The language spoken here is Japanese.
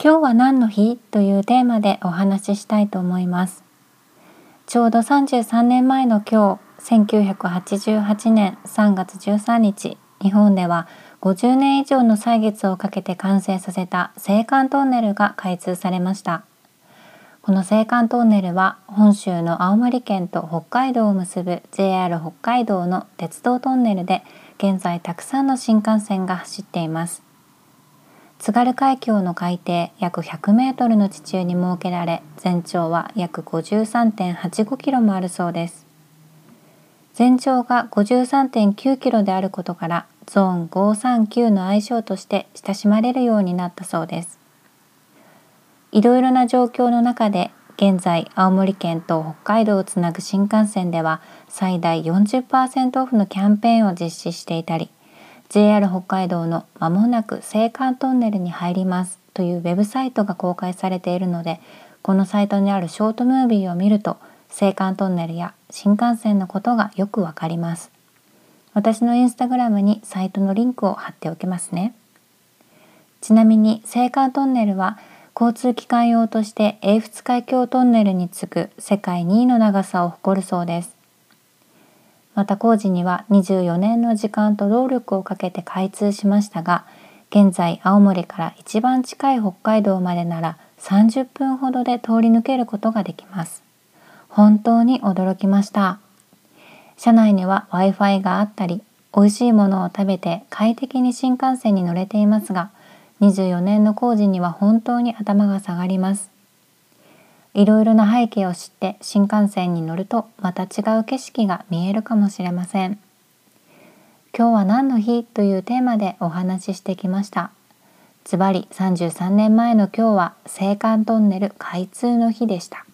今日は何の日？というテーマでお話ししたいと思います。ちょうど33年前の今日1988年3月13日日本では50年以上の歳月をかけて完成させた青函トンネルが開通されました。この青函トンネルは本州の青森県と北海道を結ぶ JR 北海道の鉄道トンネルで現在たくさんの新幹線が走っています。津軽海峡の海底約100メートルの地中に設けられ全長は約53.85キロもあるそうです。全長が53.9キロであることからゾーン539の愛称として親しまれるようになったそうです。いろいろな状況の中で現在青森県と北海道をつなぐ新幹線では最大40%オフのキャンペーンを実施していたり JR 北海道のまもなく青函トンネルに入りますというウェブサイトが公開されているのでこのサイトにあるショートムービーを見ると青函トンネルや新幹線のことがよくわかります。私のインスタグラムにサイトのリンクを貼っておきますね。ちなみに青函トンネルは交通機関用として英仏海峡トンネルに次ぐ世界2位の長さを誇るそうです。また工事には24年の時間と労力をかけて開通しましたが現在青森から一番近い北海道までなら30分ほどで通り抜けることができます。本当に驚きました。車内には Wi-Fi があったり美味しいものを食べて快適に新幹線に乗れていますが24年の工事には本当に頭が下がります。いろいろな背景を知って新幹線に乗るとまた違う景色が見えるかもしれません。今日は何の日というテーマでお話ししてきました。ズバリ33年前の今日は青函トンネル開通の日でした。